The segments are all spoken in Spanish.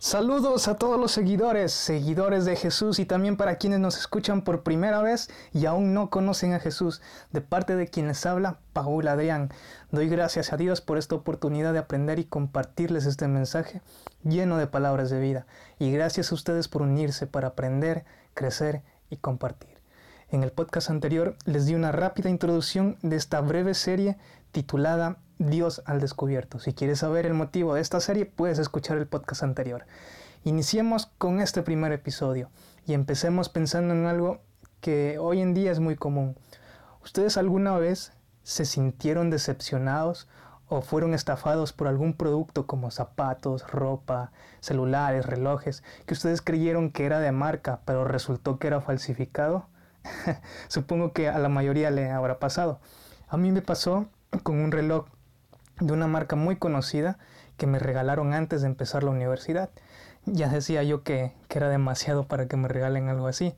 Saludos a todos los seguidores, seguidores de Jesús y también para quienes nos escuchan por primera vez y aún no conocen a Jesús. De parte de quien les habla, Paul Adrián. Doy gracias a Dios por esta oportunidad de aprender y compartirles este mensaje lleno de palabras de vida. Y gracias a ustedes por unirse para aprender, crecer y compartir. En el podcast anterior les di una rápida introducción de esta breve serie titulada Dios al descubierto. Si quieres saber el motivo de esta serie, puedes escuchar el podcast anterior. Iniciemos con este primer episodio y empecemos pensando en algo que hoy en día es muy común. ¿Ustedes alguna vez se sintieron decepcionados o fueron estafados por algún producto como zapatos, ropa, celulares, relojes, que ustedes creyeron que era de marca, pero resultó que era falsificado? Supongo que a la mayoría le habrá pasado. A mí me pasó con un reloj de una marca muy conocida que me regalaron antes de empezar la universidad. Ya decía yo que, que, era demasiado para que me regalen algo así.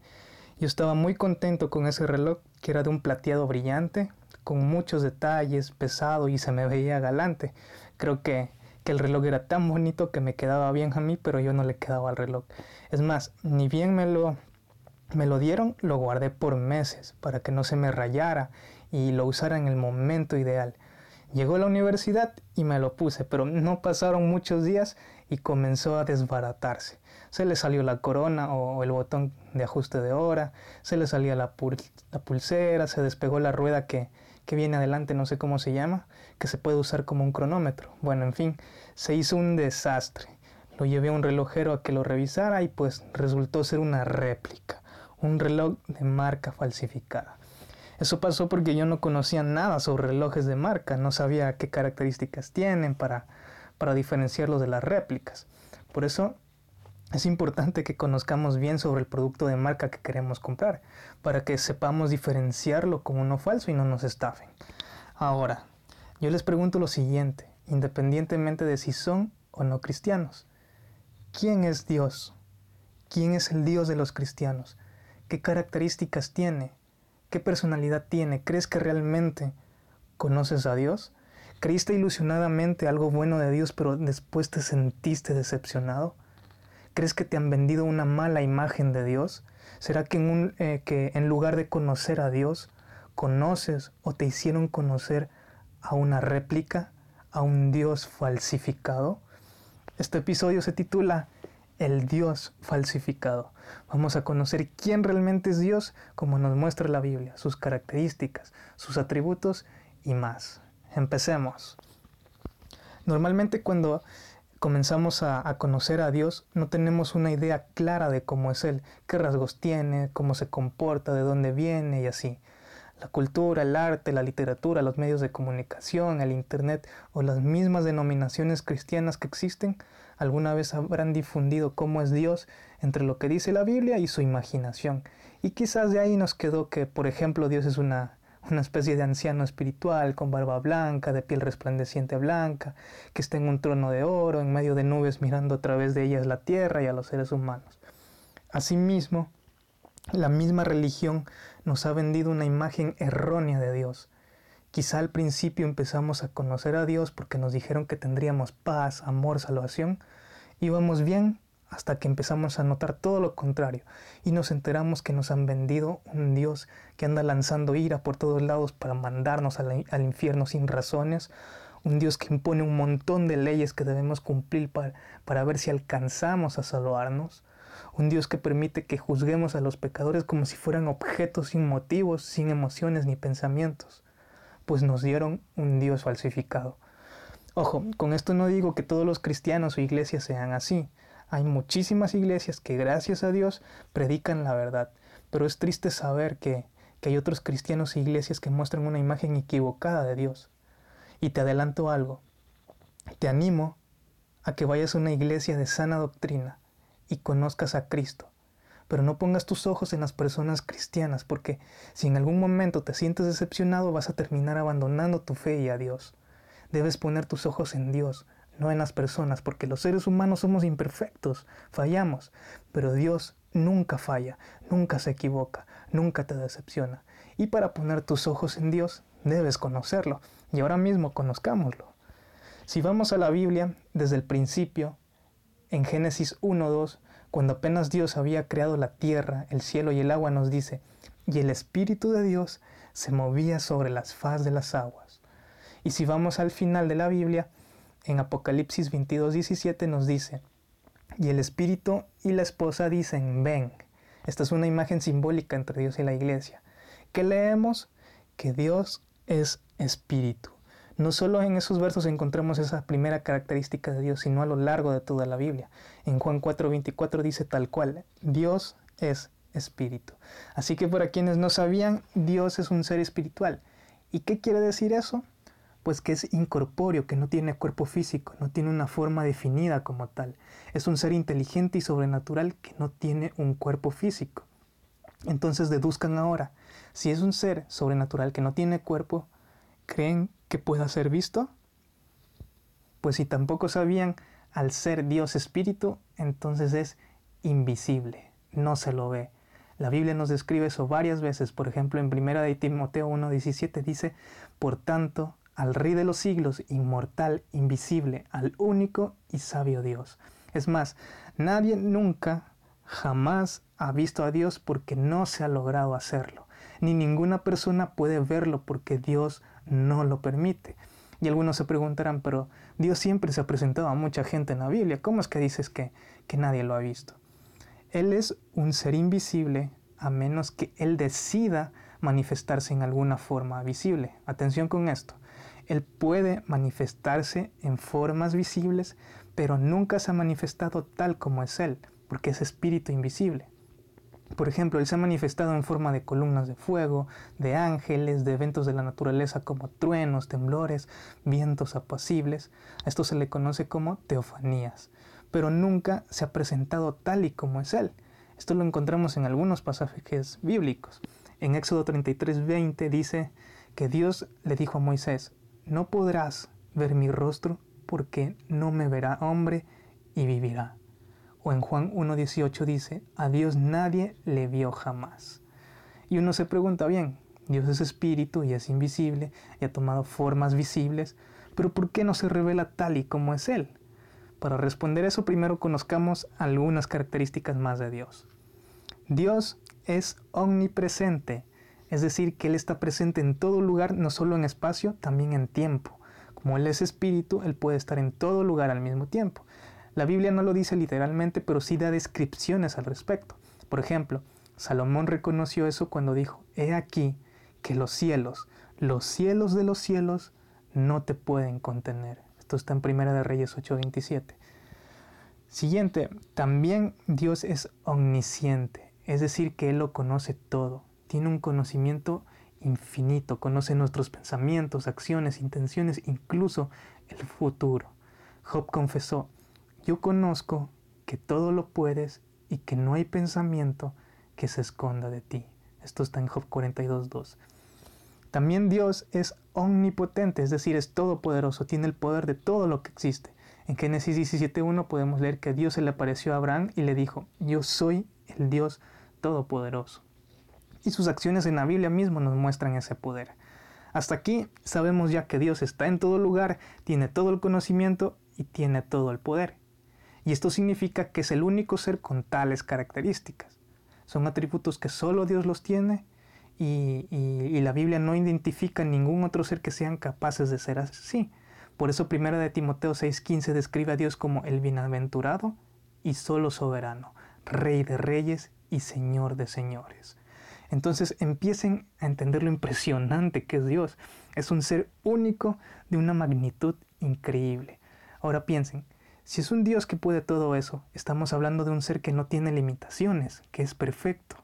Yo estaba muy contento con ese reloj que era de un plateado brillante, con muchos detalles, pesado y se me veía galante. Creo que, que el reloj era tan bonito que me quedaba bien a mí, pero yo no le quedaba al reloj. Es más, ni bien me lo, me lo dieron, lo guardé por meses para que no se me rayara y lo usara en el momento ideal. Llegó a la universidad y me lo puse, pero no pasaron muchos días y comenzó a desbaratarse. Se le salió la corona o el botón de ajuste de hora, se le salía la, pulsera, se despegó la rueda que, que viene adelante, no sé cómo se llama, que se puede usar como un cronómetro. Bueno, en fin, se hizo un desastre. Lo llevé a un relojero a que lo revisara y pues resultó ser una réplica, un reloj de marca falsificada. Eso pasó porque yo no conocía nada sobre relojes de marca, no sabía qué características tienen para, para diferenciarlos de las réplicas. Por eso es importante que conozcamos bien sobre el producto de marca que queremos comprar, para que sepamos diferenciarlo con uno falso y no nos estafen. Ahora, yo les pregunto lo siguiente, independientemente de si son o no cristianos. ¿Quién es Dios? ¿Quién es el Dios de los cristianos? ¿Qué características tiene? ¿Qué personalidad tiene? ¿Crees que realmente conoces a Dios? ¿Creíste ilusionadamente algo bueno de Dios pero después te sentiste decepcionado? ¿Crees que te han vendido una mala imagen de Dios? ¿Será que en, eh, que en lugar de conocer a Dios, conoces o te hicieron conocer a una réplica, a un Dios falsificado? Este episodio se titula el Dios falsificado. Vamos a conocer quién realmente es Dios como nos muestra la Biblia, sus características, sus atributos y más. Empecemos. Normalmente cuando comenzamos a, a, conocer a Dios no tenemos una idea clara de cómo es Él, qué rasgos tiene, cómo se comporta, de dónde viene y así. La cultura, el arte, la literatura, los medios de comunicación, el Internet o las mismas denominaciones cristianas que existen alguna vez habrán difundido cómo es Dios entre lo que dice la Biblia y su imaginación. Y quizás de ahí nos quedó que, por ejemplo, Dios es una, una especie de anciano espiritual con barba blanca, de piel resplandeciente blanca, que está en un trono de oro, en medio de nubes mirando a través de ellas la tierra y a los seres humanos. Asimismo, la misma religión nos ha vendido una imagen errónea de Dios. Quizá al principio empezamos a conocer a Dios porque nos dijeron que tendríamos paz, amor, salvación. Íbamos bien hasta que empezamos a notar todo lo contrario y nos enteramos que nos han vendido un Dios que anda lanzando ira por todos lados para mandarnos al, infierno sin razones, un Dios que impone un montón de leyes que debemos cumplir para, para ver si alcanzamos a salvarnos, un Dios que permite que juzguemos a los pecadores como si fueran objetos sin motivos, sin emociones ni pensamientos, pues nos dieron un Dios falsificado. Ojo, con esto no digo que todos los cristianos o iglesias sean así. Hay muchísimas iglesias que gracias a Dios predican la verdad, pero es triste saber que, que hay otros cristianos e iglesias que muestran una imagen equivocada de Dios. Y te adelanto algo, te animo a que vayas a una iglesia de sana doctrina, y conozcas a Cristo. Pero no pongas tus ojos en las personas cristianas, porque si en algún momento te sientes decepcionado vas a terminar abandonando tu fe y a Dios. Debes poner tus ojos en Dios, no en las personas, porque los seres humanos somos imperfectos, fallamos, pero Dios nunca falla, nunca se equivoca, nunca te decepciona. Y para poner tus ojos en Dios, debes conocerlo, y ahora mismo conozcámoslo. Si vamos a la Biblia, desde el principio, en Génesis 1.2, cuando apenas Dios había creado la tierra, el cielo y el agua, nos dice, y el Espíritu de Dios se movía sobre las faz de las aguas. Y si vamos al final de la Biblia, en Apocalipsis 22.17 nos dice, y el Espíritu y la esposa dicen, ven. Esta es una imagen simbólica entre Dios y la iglesia. ¿Qué leemos? Que Dios es Espíritu. No solo en esos versos encontramos esa primera característica de Dios, sino a lo largo de toda la Biblia. En Juan 4:24 dice tal cual, Dios es espíritu. Así que para quienes no sabían, Dios es un ser espiritual. ¿Y qué quiere decir eso? Pues que es incorpóreo, que no tiene cuerpo físico, no tiene una forma definida como tal. Es un ser inteligente y sobrenatural que no tiene un cuerpo físico. Entonces deduzcan ahora, si es un ser sobrenatural que no tiene cuerpo, ¿creen que pueda ser visto? Pues si tampoco sabían, al ser Dios espíritu, entonces es invisible, no se lo ve. La Biblia nos describe eso varias veces, por ejemplo en 1 de Timoteo 1:17 dice, "Por tanto, al Rey de los siglos, inmortal, invisible, al único y sabio Dios." Es más, nadie nunca jamás ha visto a Dios porque no se ha logrado hacerlo, ni ninguna persona puede verlo porque Dios no lo permite. Y algunos se preguntarán, pero Dios siempre se ha presentado a mucha gente en la Biblia, ¿cómo es que dices que, que nadie lo ha visto? Él es un ser invisible a menos que Él decida manifestarse en alguna forma visible. Atención con esto. Él puede manifestarse en formas visibles, pero nunca se ha manifestado tal como es Él, porque es espíritu invisible. Por ejemplo, Él se ha manifestado en forma de columnas de fuego, de ángeles, de eventos de la naturaleza como truenos, temblores, vientos apacibles. A esto se le conoce como teofanías, pero nunca se ha presentado tal y como es Él. Esto lo encontramos en algunos pasajes bíblicos. En Éxodo 33:20 dice que Dios le dijo a Moisés, no podrás ver mi rostro porque no me verá hombre y vivirá. O en Juan 1.18 dice, a Dios nadie le vio jamás. Y uno se pregunta, bien, Dios es espíritu y es invisible y ha tomado formas visibles, pero ¿por qué no se revela tal y como es Él? Para responder eso, primero conozcamos algunas características más de Dios. Dios es omnipresente, es decir, que Él está presente en todo lugar, no solo en espacio, también en tiempo. Como Él es espíritu, Él puede estar en todo lugar al mismo tiempo. La Biblia no lo dice literalmente, pero sí da descripciones al respecto. Por ejemplo, Salomón reconoció eso cuando dijo, He aquí que los cielos, los cielos de los cielos, no te pueden contener. Esto está en Primera de Reyes 8:27. Siguiente, también Dios es omnisciente, es decir, que Él lo conoce todo, tiene un conocimiento infinito, conoce nuestros pensamientos, acciones, intenciones, incluso el futuro. Job confesó, yo conozco que todo lo puedes y que no hay pensamiento que se esconda de ti. Esto está en Job 42.2. También Dios es omnipotente, es decir, es todopoderoso, tiene el poder de todo lo que existe. En Génesis 17.1 podemos leer que Dios se le apareció a Abraham y le dijo, yo soy el Dios todopoderoso. Y sus acciones en la Biblia mismo nos muestran ese poder. Hasta aquí sabemos ya que Dios está en todo lugar, tiene todo el conocimiento y tiene todo el poder. Y esto significa que es el único ser con tales características. Son atributos que solo Dios los tiene y, la Biblia no identifica ningún otro ser que sean capaces de ser así. Por eso primera de Timoteo 6:15 describe a Dios como el bienaventurado y solo soberano, rey de reyes y señor de señores. Entonces empiecen a entender lo impresionante que es Dios. Es un ser único de una magnitud increíble. Ahora piensen, si es un Dios que puede todo eso, estamos hablando de un ser que no tiene limitaciones, que es perfecto.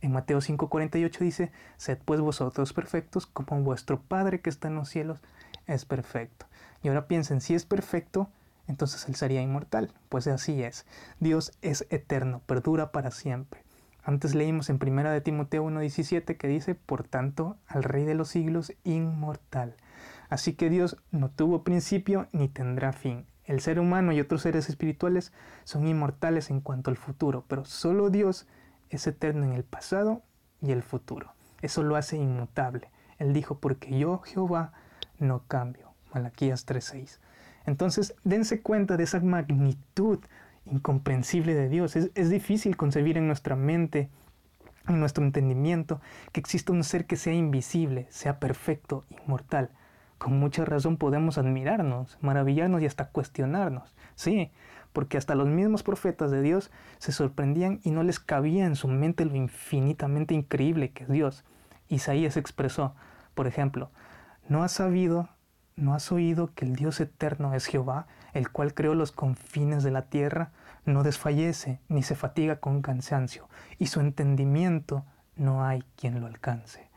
En Mateo 5:48 dice, sed pues vosotros perfectos como vuestro Padre que está en los cielos es perfecto. Y ahora piensen, si es perfecto, entonces Él sería inmortal. Pues así es. Dios es eterno, perdura para siempre. Antes leímos en 1 de Timoteo 1:17 que dice, por tanto, al Rey de los siglos, inmortal. Así que Dios no tuvo principio ni tendrá fin. El ser humano y otros seres espirituales son inmortales en cuanto al futuro, pero solo Dios es eterno en el pasado y el futuro. Eso lo hace inmutable. Él dijo, porque yo, Jehová, no cambio. Malaquías 3:6. Entonces, dense cuenta de esa magnitud incomprensible de Dios. Es, es difícil concebir en nuestra mente, en nuestro entendimiento, que exista un ser que sea invisible, sea perfecto, inmortal. Con mucha razón podemos admirarnos, maravillarnos y hasta cuestionarnos. Sí, porque hasta los mismos profetas de Dios se sorprendían y no les cabía en su mente lo infinitamente increíble que es Dios. Isaías expresó, por ejemplo, ¿no has sabido, no has oído que el Dios eterno es Jehová, el cual creó los confines de la tierra? No desfallece ni se fatiga con cansancio, y su entendimiento no hay quien lo alcance.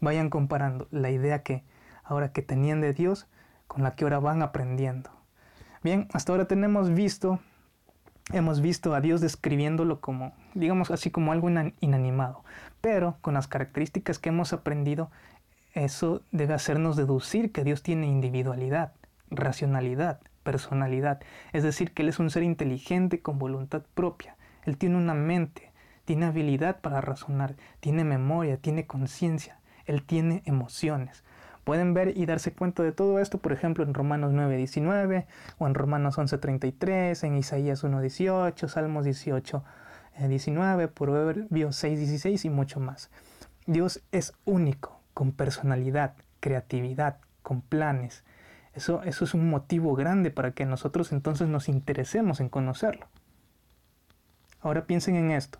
Vayan comparando la idea que ahora que tenían de Dios con la que ahora van aprendiendo. Bien, hasta ahora tenemos visto, hemos visto a Dios describiéndolo como, digamos así, como algo inanimado, pero con las características que hemos aprendido, eso debe hacernos deducir que Dios tiene individualidad, racionalidad, personalidad, es decir, que Él es un ser inteligente con voluntad propia, Él tiene una mente, tiene habilidad para razonar, tiene memoria, tiene conciencia, Él tiene emociones. Pueden ver y darse cuenta de todo esto, por ejemplo, en Romanos 9:19 o en Romanos 11:33, en Isaías 1:18, Salmos 18, 19, Proverbios 6:16 y mucho más. Dios es único, con personalidad, creatividad, con planes. Eso, eso es un motivo grande para que nosotros entonces nos interesemos en conocerlo. Ahora piensen en esto.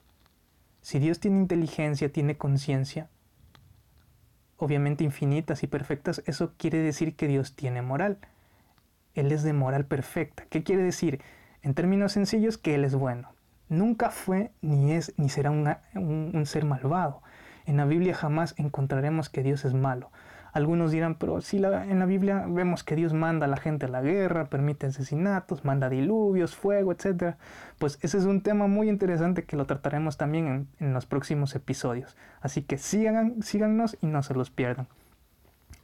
Si Dios tiene inteligencia, tiene conciencia, obviamente infinitas y perfectas, eso quiere decir que Dios tiene moral. Él es de moral perfecta. ¿Qué quiere decir? En términos sencillos, que Él es bueno. Nunca fue, ni es, ni será un, un ser malvado. En la Biblia jamás encontraremos que Dios es malo. Algunos dirán, pero si en la Biblia vemos que Dios manda a la gente a la guerra, permite asesinatos, manda diluvios, fuego, etc. Pues ese es un tema muy interesante que lo trataremos también en, los próximos episodios. Así que sigan, síganos y no se los pierdan.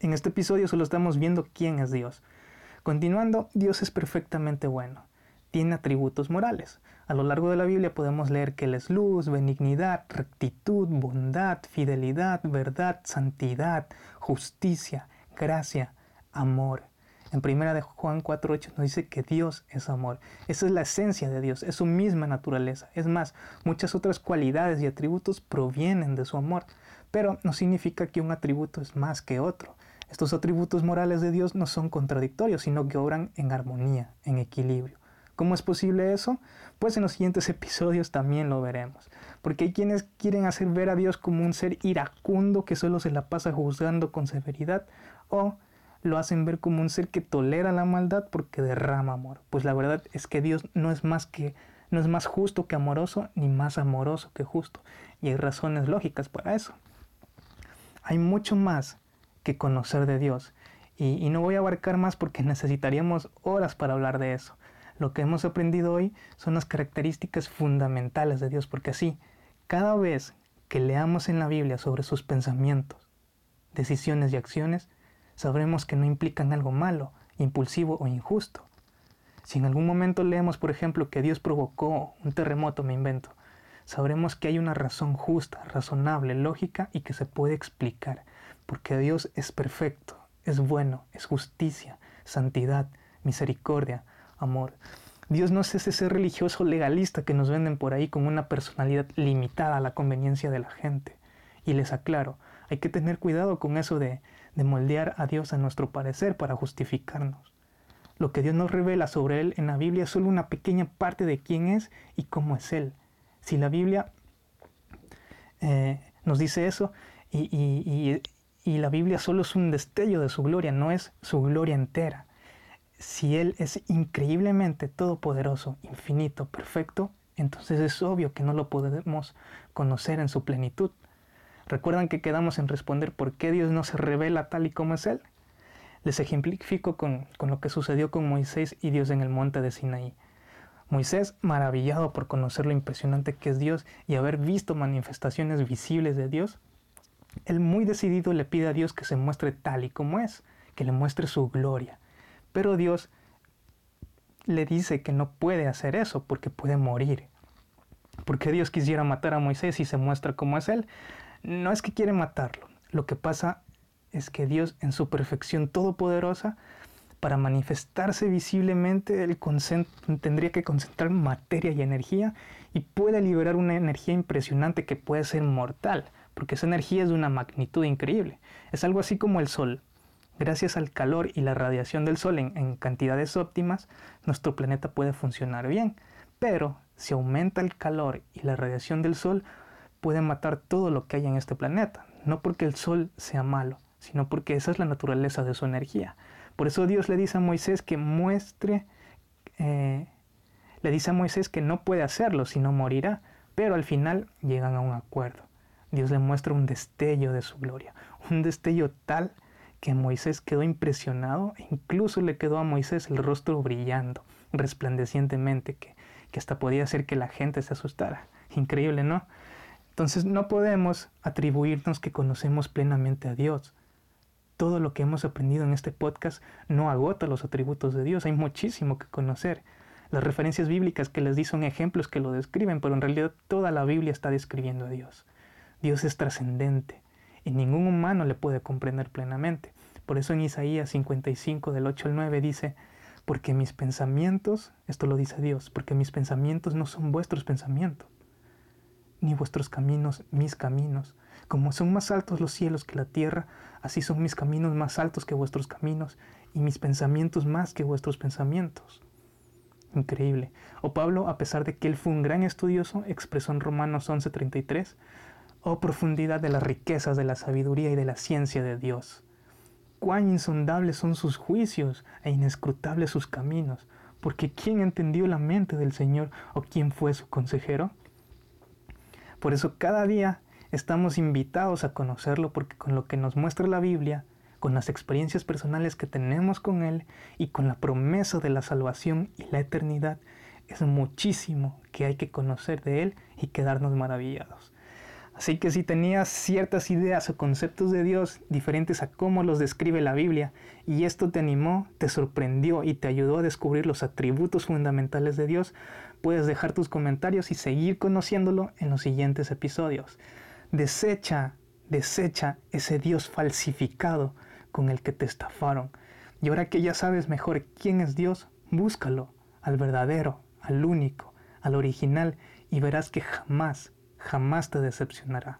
En este episodio solo estamos viendo quién es Dios. Continuando, Dios es perfectamente bueno. Tiene atributos morales. A lo largo de la Biblia podemos leer que Él es luz, benignidad, rectitud, bondad, fidelidad, verdad, santidad, justicia, gracia, amor. En primera de Juan 4.8 nos dice que Dios es amor. Esa es la esencia de Dios, es su misma naturaleza. Es más, muchas otras cualidades y atributos provienen de su amor, pero no significa que un atributo es más que otro. Estos atributos morales de Dios no son contradictorios, sino que obran en armonía, en equilibrio. ¿Cómo es posible eso? Pues en los siguientes episodios también lo veremos. Porque hay quienes quieren hacer ver a Dios como un ser iracundo que solo se la pasa juzgando con severidad o lo hacen ver como un ser que tolera la maldad porque derrama amor. Pues la verdad es que Dios no es más que no es más justo que amoroso ni más amoroso que justo y hay razones lógicas para eso. Hay mucho más que conocer de Dios y, y no voy a abarcar más porque necesitaríamos horas para hablar de eso. Lo que hemos aprendido hoy son las características fundamentales de Dios, porque así, cada vez que leamos en la Biblia sobre sus pensamientos, decisiones y acciones, sabremos que no implican algo malo, impulsivo o injusto. Si en algún momento leemos, por ejemplo, que Dios provocó un terremoto, me invento, sabremos que hay una razón justa, razonable, lógica y que se puede explicar, porque Dios es perfecto, es bueno, es justicia, santidad, misericordia, amor. Dios no es ese religioso legalista que nos venden por ahí con una personalidad limitada a la conveniencia de la gente. Y les aclaro, hay que tener cuidado con eso de, de moldear a Dios a nuestro parecer para justificarnos. Lo que Dios nos revela sobre Él en la Biblia es solo una pequeña parte de quién es y cómo es Él. Si la Biblia eh, nos dice eso y, y, y la Biblia solo es un destello de su gloria, no es su gloria entera si Él es increíblemente todopoderoso, infinito, perfecto, entonces es obvio que no lo podemos conocer en su plenitud. ¿Recuerdan que quedamos en responder por qué Dios no se revela tal y como es Él? Les ejemplifico con, con lo que sucedió con Moisés y Dios en el monte de Sinaí. Moisés, maravillado por conocer lo impresionante que es Dios y haber visto manifestaciones visibles de Dios, él muy decidido le pide a Dios que se muestre tal y como es, que le muestre su gloria, pero Dios le dice que no puede hacer eso porque puede morir. Porque Dios quisiera matar a Moisés y se muestra como es Él. No es que quiere matarlo. Lo que pasa es que Dios en su perfección todopoderosa, para manifestarse visiblemente, él tendría que concentrar materia y energía y puede liberar una energía impresionante que puede ser mortal, porque esa energía es de una magnitud increíble. Es algo así como el Sol. Gracias al calor y la radiación del Sol en, cantidades óptimas, nuestro planeta puede funcionar bien. Pero si aumenta el calor y la radiación del Sol, puede matar todo lo que hay en este planeta. No porque el Sol sea malo, sino porque esa es la naturaleza de su energía. Por eso Dios le dice a Moisés que muestre, eh, le dice a Moisés que no puede hacerlo, sino morirá. Pero al final llegan a un acuerdo. Dios le muestra un destello de su gloria, un destello tal que Moisés quedó impresionado, e incluso le quedó a Moisés el rostro brillando, resplandecientemente, que, que hasta podía hacer que la gente se asustara. Increíble, ¿no? Entonces no podemos atribuirnos que conocemos plenamente a Dios. Todo lo que hemos aprendido en este podcast no agota los atributos de Dios, hay muchísimo que conocer. Las referencias bíblicas que les di son ejemplos que lo describen, pero en realidad toda la Biblia está describiendo a Dios. Dios es trascendente, y ningún humano le puede comprender plenamente. Por eso en Isaías 55 del 8 al 9 dice, porque mis pensamientos, esto lo dice Dios, porque mis pensamientos no son vuestros pensamientos, ni vuestros caminos mis caminos. Como son más altos los cielos que la tierra, así son mis caminos más altos que vuestros caminos, y mis pensamientos más que vuestros pensamientos. Increíble. O Pablo, a pesar de que él fue un gran estudioso, expresó en Romanos 11:33, Oh profundidad de las riquezas de la sabiduría y de la ciencia de Dios. Cuán insondables son sus juicios e inescrutables sus caminos, porque ¿quién entendió la mente del Señor o quién fue su consejero? Por eso cada día estamos invitados a conocerlo porque con lo que nos muestra la Biblia, con las experiencias personales que tenemos con Él y con la promesa de la salvación y la eternidad, es muchísimo que hay que conocer de Él y quedarnos maravillados. Así que si tenías ciertas ideas o conceptos de Dios diferentes a cómo los describe la Biblia, y esto te animó, te sorprendió y te ayudó a descubrir los atributos fundamentales de Dios, puedes dejar tus comentarios y seguir conociéndolo en los siguientes episodios. Desecha, desecha ese Dios falsificado con el que te estafaron. Y ahora que ya sabes mejor quién es Dios, búscalo, al verdadero, al único, al original, y verás que jamás jamás te decepcionará.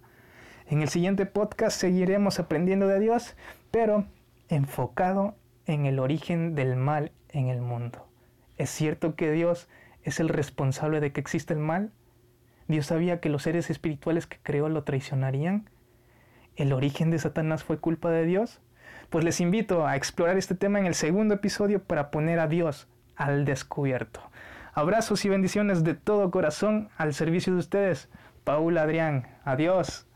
En el siguiente podcast seguiremos aprendiendo de Dios, pero enfocado en el origen del mal en el mundo. ¿Es cierto que Dios es el responsable de que exista el mal? ¿Dios sabía que los seres espirituales que creó lo traicionarían? ¿El origen de Satanás fue culpa de Dios? Pues les invito a explorar este tema en el segundo episodio para poner a Dios al descubierto. Abrazos y bendiciones de todo corazón al servicio de ustedes. Paul Adrián. Adiós.